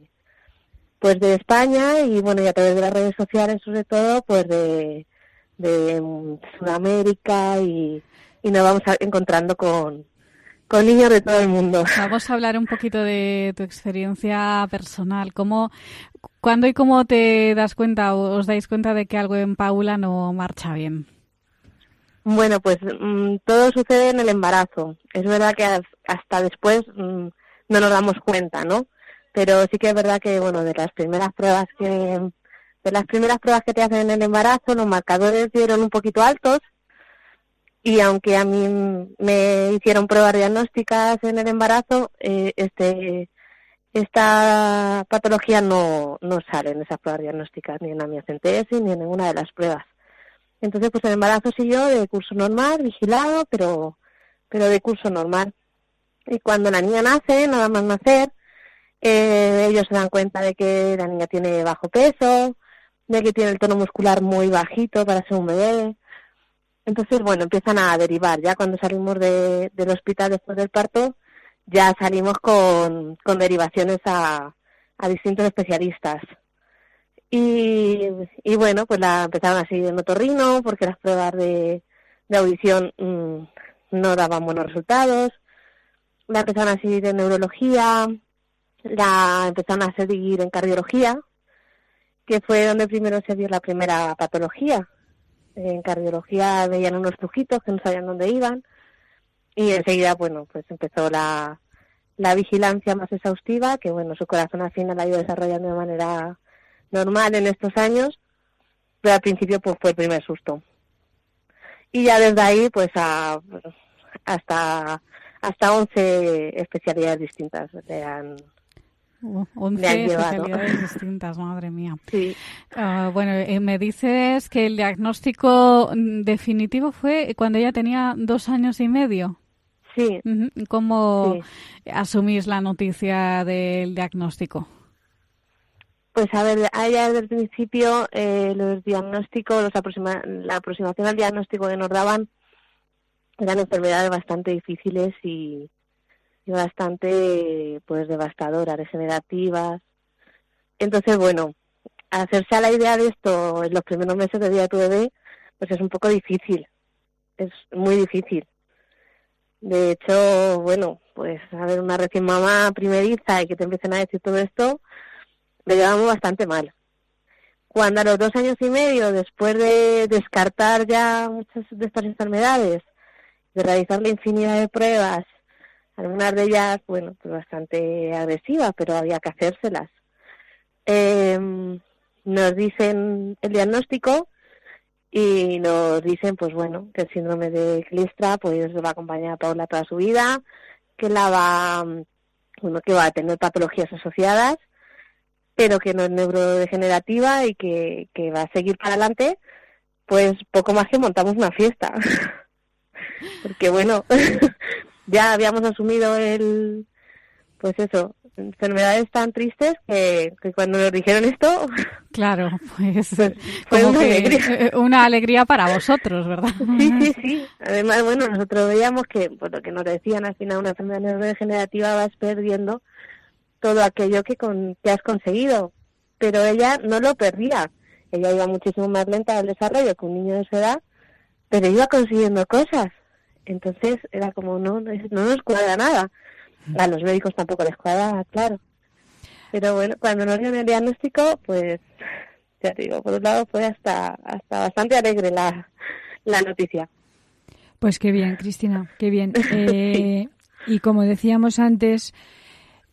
pues de España y bueno, y a través de las redes sociales sobre todo pues de, de Sudamérica y, y nos vamos encontrando con, con niños de todo el mundo.
Vamos a hablar un poquito de tu experiencia personal. ¿Cómo, ¿Cuándo y cómo te das cuenta o os dais cuenta de que algo en Paula no marcha bien?
Bueno, pues mm, todo sucede en el embarazo. Es verdad que hasta después mm, no nos damos cuenta, ¿no? Pero sí que es verdad que, bueno, de las primeras pruebas que de las primeras pruebas que te hacen en el embarazo, los marcadores dieron un poquito altos y aunque a mí me hicieron pruebas diagnósticas en el embarazo, eh, este esta patología no, no sale en esas pruebas diagnósticas, ni en la miocentesis, ni en ninguna de las pruebas. Entonces, pues el embarazo siguió de curso normal, vigilado, pero, pero de curso normal. Y cuando la niña nace, nada más nacer, eh, ellos se dan cuenta de que la niña tiene bajo peso, de que tiene el tono muscular muy bajito para ser un bebé, entonces, bueno, empiezan a derivar. Ya cuando salimos de, del hospital después del parto, ya salimos con, con derivaciones a, a distintos especialistas. Y, y bueno, pues la empezaron a seguir en otorrino porque las pruebas de, audición mm, no daban buenos resultados. La empezaron a seguir en neurología, la empezaron a seguir en cardiología, que fue donde primero se vio la primera patología, en cardiología veían unos truquitos que no sabían dónde iban y enseguida, bueno, pues empezó la, la vigilancia más exhaustiva, que bueno, su corazón al final ha ido desarrollando de manera normal en estos años, pero al principio pues fue el primer susto. Y ya desde ahí, pues a, hasta hasta 11 especialidades distintas le han,
11 especialidades distintas, madre mía. [laughs] Ah, bueno, eh, me dices que el diagnóstico definitivo fue cuando ella tenía dos años y medio.
Sí.
¿Cómo asumís la noticia del diagnóstico?
Pues a ver, allá desde el principio eh, los diagnósticos, los aproxima la aproximación al diagnóstico que nos daban eran enfermedades bastante difíciles y, bastante pues devastadoras, degenerativas. Entonces, bueno, hacerse a la idea de esto en los primeros meses de vida de tu bebé, pues es un poco difícil, es muy difícil. De hecho, bueno, pues a ver, una recién mamá primeriza y que te empiecen a decir todo esto, lo llevamos bastante mal. Cuando a los dos años y medio, después de descartar ya muchas de estas enfermedades, de realizar la infinidad de pruebas algunas de ellas, bueno, pues bastante agresivas, pero había que hacérselas. Em, nos dicen el diagnóstico y nos dicen, pues bueno, que el síndrome de Clistra pues va a acompañar a Paula toda su vida, que la va, bueno, que va a tener patologías asociadas, pero que no es neurodegenerativa y que, que va a seguir para adelante, pues poco más que montamos una fiesta. [laughs] Porque bueno, [laughs] ya habíamos asumido el, pues eso, enfermedades tan tristes que, cuando nos dijeron esto... [laughs]
Claro, pues, pues fue una alegría. [laughs] Eh, una alegría para vosotros, ¿verdad? [laughs]
Sí, sí, sí. Además, bueno, nosotros veíamos que, por lo que nos decían al final, una enfermedad neurodegenerativa vas perdiendo todo aquello que, con, que has conseguido. Pero ella no lo perdía. Ella iba muchísimo más lenta al desarrollo que un niño de su edad, pero iba consiguiendo cosas. Entonces era como, no, no nos cuadra nada. A los médicos tampoco les cuadra, claro. Pero bueno, cuando nos dieron el diagnóstico, pues ya te digo, por un lado fue hasta, hasta bastante alegre la, la noticia.
Pues qué bien, Cristina, qué bien. [laughs] Eh, y como decíamos antes,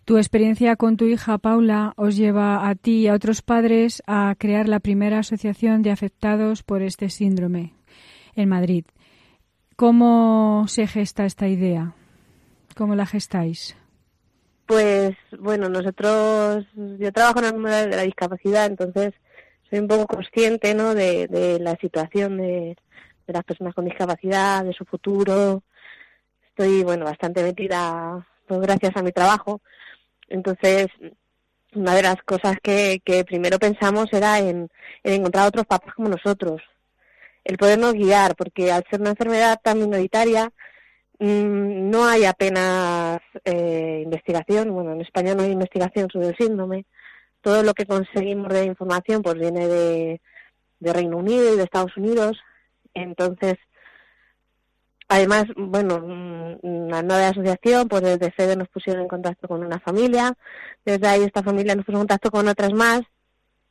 Tu experiencia con tu hija Paula os lleva a ti y a otros padres a crear la primera asociación de afectados por este síndrome en Madrid. ¿Cómo se gesta esta idea? ¿Cómo la gestáis?
Pues bueno, nosotros, yo trabajo en el mundo de la discapacidad, entonces soy un poco consciente ¿no? de, la situación de, las personas con discapacidad, de su futuro. Estoy, bueno, bastante metida, pues gracias a mi trabajo. Entonces, una de las cosas que, que primero pensamos era en, encontrar otros papás como nosotros, el podernos guiar, porque al ser una enfermedad tan minoritaria, mm, no hay apenas eh, investigación, bueno, en España no hay investigación sobre el síndrome, todo lo que conseguimos de información pues viene de, de Reino Unido y de Estados Unidos, entonces Además, bueno, una nueva asociación, pues desde sede nos pusieron en contacto con una familia, desde ahí esta familia nos puso en contacto con otras más,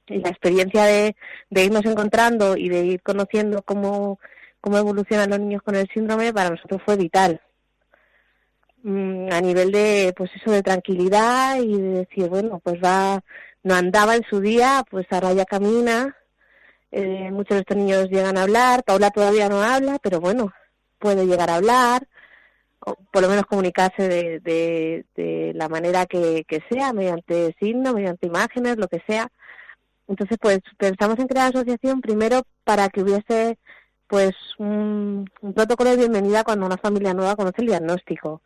y la experiencia de, irnos encontrando y de ir conociendo cómo, cómo evolucionan los niños con el síndrome para nosotros fue vital. Mm, a nivel de, pues eso, de tranquilidad y de decir, bueno, pues va, no andaba en su día, pues ahora ya camina, eh, muchos de estos niños llegan a hablar, Paula todavía no habla, pero bueno, puede llegar a hablar, o por lo menos comunicarse de, de, la manera que, sea, mediante signos, mediante imágenes, lo que sea. Entonces, pues pensamos en crear asociación primero para que hubiese pues un, protocolo de bienvenida cuando una familia nueva conoce el diagnóstico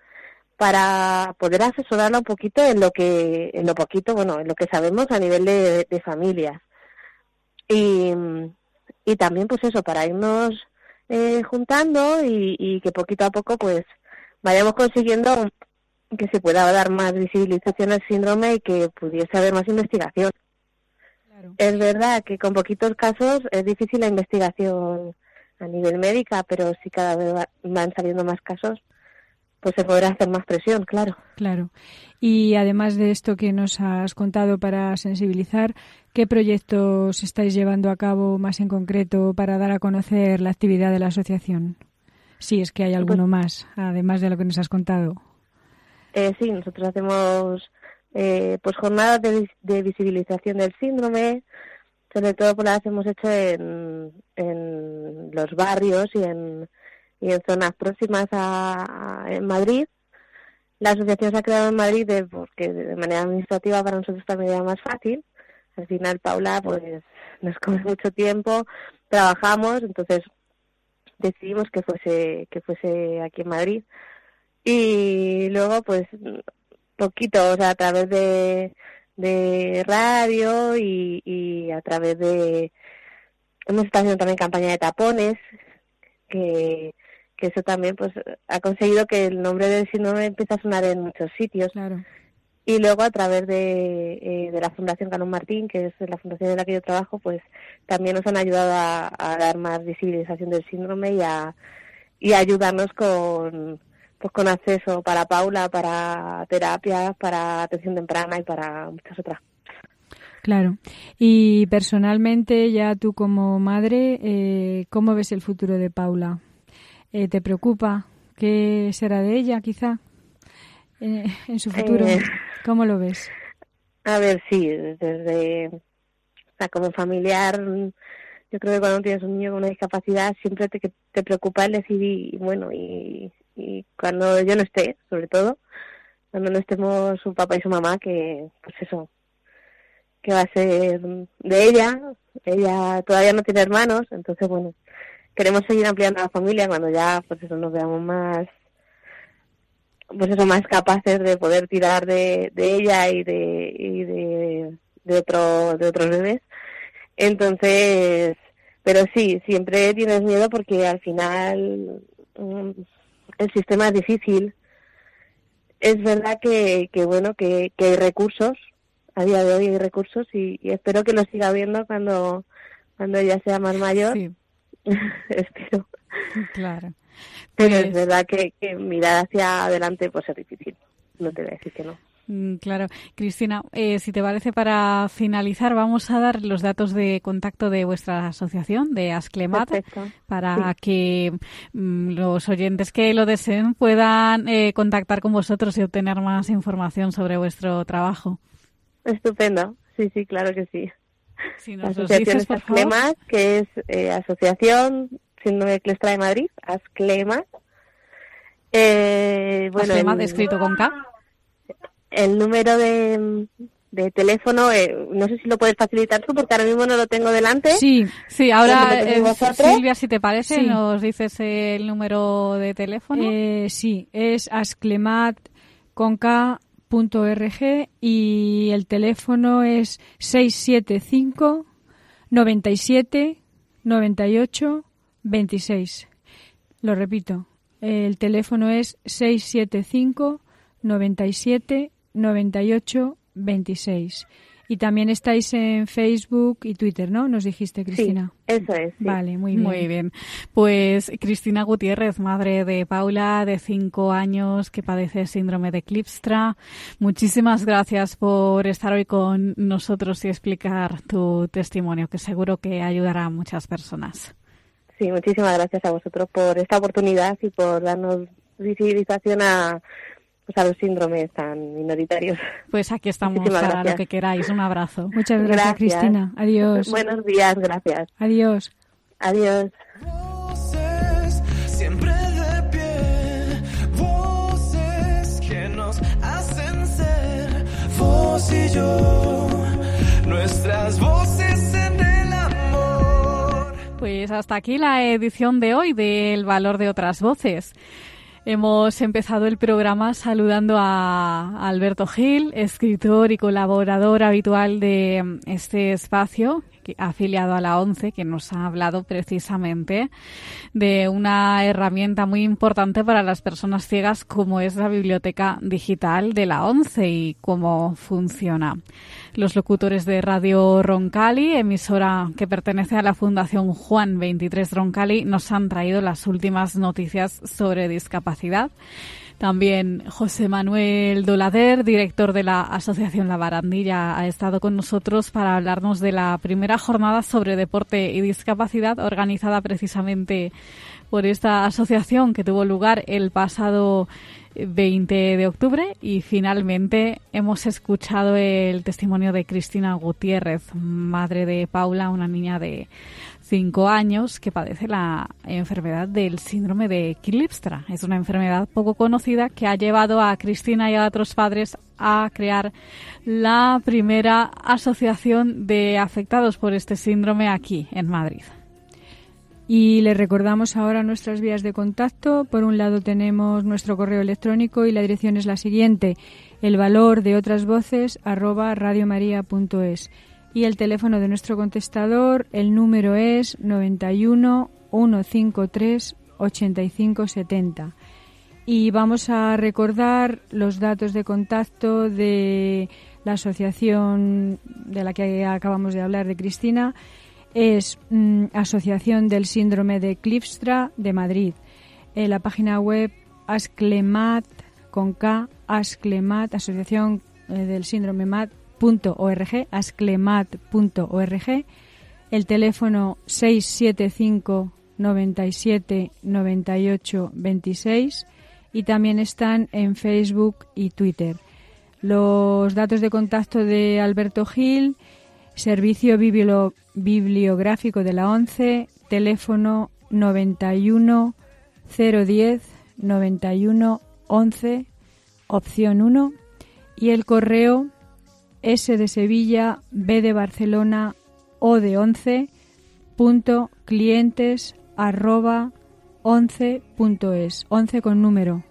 para poder asesorarla un poquito en lo que en lo poquito bueno en lo que sabemos a nivel de, de familias y, y también pues eso para irnos eh, juntando y, que poquito a poco pues vayamos consiguiendo que se pueda dar más visibilización al síndrome y que pudiese haber más investigación. Es verdad que con poquitos casos es difícil la investigación a nivel médica, pero si cada vez van saliendo más casos, pues se podrá hacer más presión, claro.
Claro. Y además de esto que nos has contado para sensibilizar, ¿qué proyectos estáis llevando a cabo más en concreto para dar a conocer la actividad de la asociación? Si es que hay alguno pues más, además de lo que nos has contado.
Eh, sí, nosotros hacemos eh, pues jornadas de, visibilización del síndrome, sobre todo pues las hemos hecho en, en los barrios y en y en zonas próximas a, Madrid. La asociación se ha creado en Madrid porque de manera administrativa para nosotros también era más fácil. Al final, Paula, pues nos come mucho tiempo, trabajamos, entonces decidimos que fuese que fuese aquí en Madrid. Y luego, pues, poquito, o sea, a través de, de radio y, y a través de... Hemos estado haciendo también campaña de tapones, que que eso también pues ha conseguido que el nombre del síndrome empiece a sonar en muchos sitios. Y luego a través de, eh, de la Fundación Canón Martín, que es la fundación en la que yo trabajo, pues también nos han ayudado a, dar más visibilización del síndrome y a, y ayudarnos con, pues con acceso para Paula, para terapia, para atención temprana y para muchas otras
Claro. Y personalmente, ya tú como madre, eh, ¿cómo ves el futuro de Paula? Eh, ¿Te preocupa? ¿Qué será de ella, quizá, eh, en su futuro? Eh, ¿Cómo lo ves?
A ver, sí, desde, o sea, como familiar, yo creo que cuando tienes un niño con una discapacidad siempre te, te preocupa el decidir, bueno, y, y cuando yo no esté, sobre todo, cuando no estemos su papá y su mamá, que, pues eso, que va a ser de ella, ella todavía no tiene hermanos, entonces, bueno, queremos seguir ampliando la familia cuando ya pues eso nos veamos más pues eso más capaces de poder tirar de, ella y de y de, de otro de otros bebés. Entonces pero sí siempre tienes miedo porque al final mm, el sistema es difícil es verdad que, que bueno que, que hay recursos a día de hoy hay recursos y, espero que lo siga viendo cuando cuando ella sea más mayor [laughs] espero.
Claro.
Pero es pues verdad que, mirar hacia adelante pues es difícil. No te voy a decir que no.
Mm, claro. Cristina, eh, si te parece, para finalizar, vamos a dar los datos de contacto de vuestra asociación, de Asclemat, para que mm, los oyentes que lo deseen puedan eh, contactar con vosotros y obtener más información sobre vuestro trabajo.
Estupendo. Sí, sí, claro que sí.
Si nos
asociación
dices, favor.
Asclemat, que es eh, Asociación Síndrome Clestra de Madrid, Asclemat. Eh, bueno,
Asclemat,
el-
escrito con K.
el número de, de teléfono, eh, no sé si lo puedes facilitar tú porque ahora mismo no lo tengo delante.
Sí, sí, ahora,
¿Lo tenéis
eh? Silvia, si te parece,
Sí.
nos dices el número de teléfono.
Eh, sí, es asclemat.org y el teléfono es 675 97 98 26. Lo repito, el teléfono es 675 97 98 26. Y también estáis en Facebook y Twitter, ¿no? Nos dijiste, Cristina.
eso es. sí.
Vale, muy bien.
Muy bien. Pues Cristina Gutiérrez, madre de Paula, de cinco años, que padece síndrome de Klipstra. Muchísimas gracias por estar hoy con nosotros y explicar tu testimonio, que seguro que ayudará a muchas personas.
Sí, muchísimas gracias a vosotros por esta oportunidad y por darnos visibilización a, pues a los síndromes tan minoritarios.
Pues aquí estamos
Muchísimas
para
gracias.
lo que queráis. Un abrazo.
Muchas gracias, Cristina. Adiós.
Buenos días, gracias.
Adiós.
Adiós.
Voces siempre de pie, voces que nos hacen ser vos y yo, nuestras voces en el amor.
Pues hasta aquí la edición de hoy del Valor de otras Voces. Hemos empezado el programa saludando a Alberto Gil, escritor y colaborador habitual de este espacio, afiliado a la ONCE, que nos ha hablado precisamente de una herramienta muy importante para las personas ciegas como es la biblioteca digital de la ONCE y cómo funciona. Los locutores de Radio Roncali, emisora que pertenece a la Fundación Juan 23 Roncali, nos han traído las últimas noticias sobre discapacidad. También José Manuel Dolader, director de la Asociación La Barandilla, ha estado con nosotros para hablarnos de la primera jornada sobre deporte y discapacidad organizada precisamente por esta asociación que tuvo lugar el pasado 20 de octubre y finalmente hemos escuchado el testimonio de Cristina Gutiérrez, madre de Paula, una niña de cinco años que padece la enfermedad del síndrome de Klipstra. Es una enfermedad poco conocida que ha llevado a Cristina y a otros padres a crear la primera asociación de afectados por este síndrome aquí en Madrid.
Y le recordamos ahora nuestras vías de contacto. Por un lado tenemos nuestro correo electrónico y la dirección es la siguiente, el valor de otras voces arroba radiomaria.es. Y el teléfono de nuestro contestador, el número es 91 153 8570. Y vamos a recordar los datos de contacto de la asociación de la que acabamos de hablar de Cristina es mm, Asociación del Síndrome de Klipstra de Madrid. En la página web asclemat con K, asclemat, Asociación eh, del Síndrome mat.org, asclemat.org. El teléfono 675 97 98 26 y también están en Facebook y Twitter. Los datos de contacto de Alberto Gil, Servicio Biblio- Bibliográfico de la ONCE, teléfono 91 010 91 11, opción 1, y el correo S de Sevilla, B de Barcelona, O de 11, punto clientes arroba 11.es, 11 con número.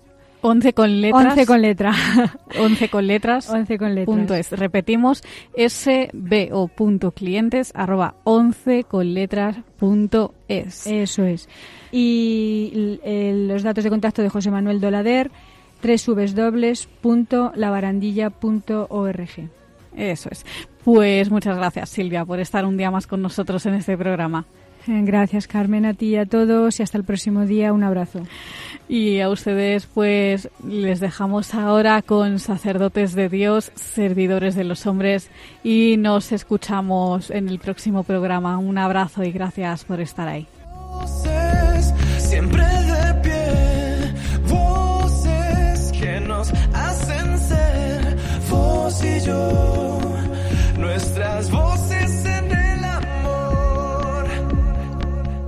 11 con letras.
11 con letra. [laughs]
11 con letras.
11 con letras.
Punto es. Repetimos, sbo.clientes arroba 11 con letras punto es.
Eso es. Y el- los datos de contacto de José Manuel Dolader, www.labarandilla.org.
Eso es. Pues muchas gracias, Silvia, por estar un día más con nosotros en este programa.
Gracias, Carmen, a ti y a todos y hasta el próximo día. Un abrazo.
Y a ustedes, pues, les dejamos ahora con sacerdotes de Dios, servidores de los hombres y nos escuchamos en el próximo programa. Un abrazo y gracias por estar ahí.
Siempre de pie, voces que nos hacen ser vos y yo, nuestras voces